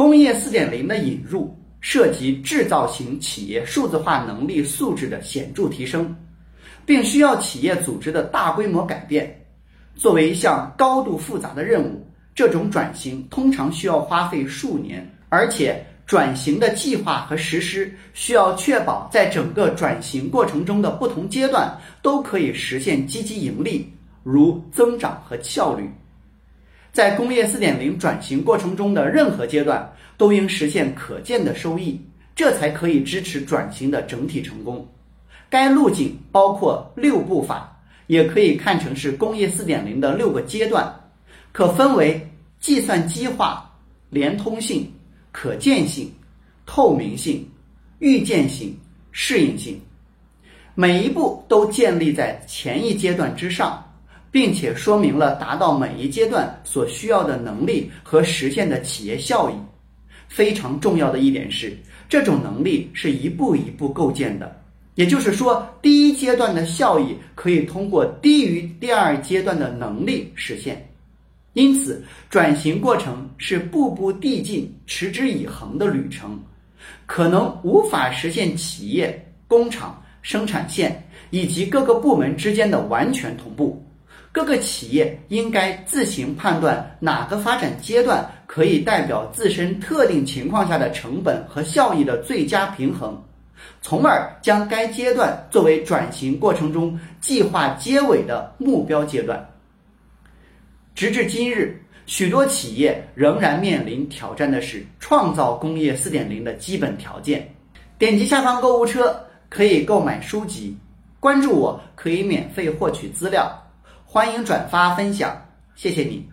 工业四点零的引入涉及制造型企业数字化能力素质的显著提升，并需要企业组织的大规模改变。作为一项高度复杂的任务，这种转型通常需要花费数年，而且转型的计划和实施需要确保在整个转型过程中的不同阶段都可以实现积极盈利，如增长和效率。在工业四点零转型过程中的任何阶段都应实现可见的收益，这才可以支持转型的整体成功。该路径包括六步法。也可以看成是工业四点零的六个阶段，可分为计算机化、连通性、可见性、透明性、预见性、适应性。每一步都建立在前一阶段之上，并且说明了达到每一阶段所需要的能力和实现的企业效益。非常重要的一点是，这种能力是一步一步构建的。也就是说，第一阶段的效益可以通过低于第二阶段的能力实现，因此转型过程是步步递进、持之以恒的旅程，可能无法实现企业、工厂、生产线以及各个部门之间的完全同步。各个企业应该自行判断哪个发展阶段可以代表自身特定情况下的成本和效益的最佳平衡。从而将该阶段作为转型过程中计划结尾的目标阶段。直至今日，许多企业仍然面临挑战的是创造工业四点零的基本条件。点击下方购物车可以购买书籍，关注我可以免费获取资料，欢迎转发分享，谢谢你。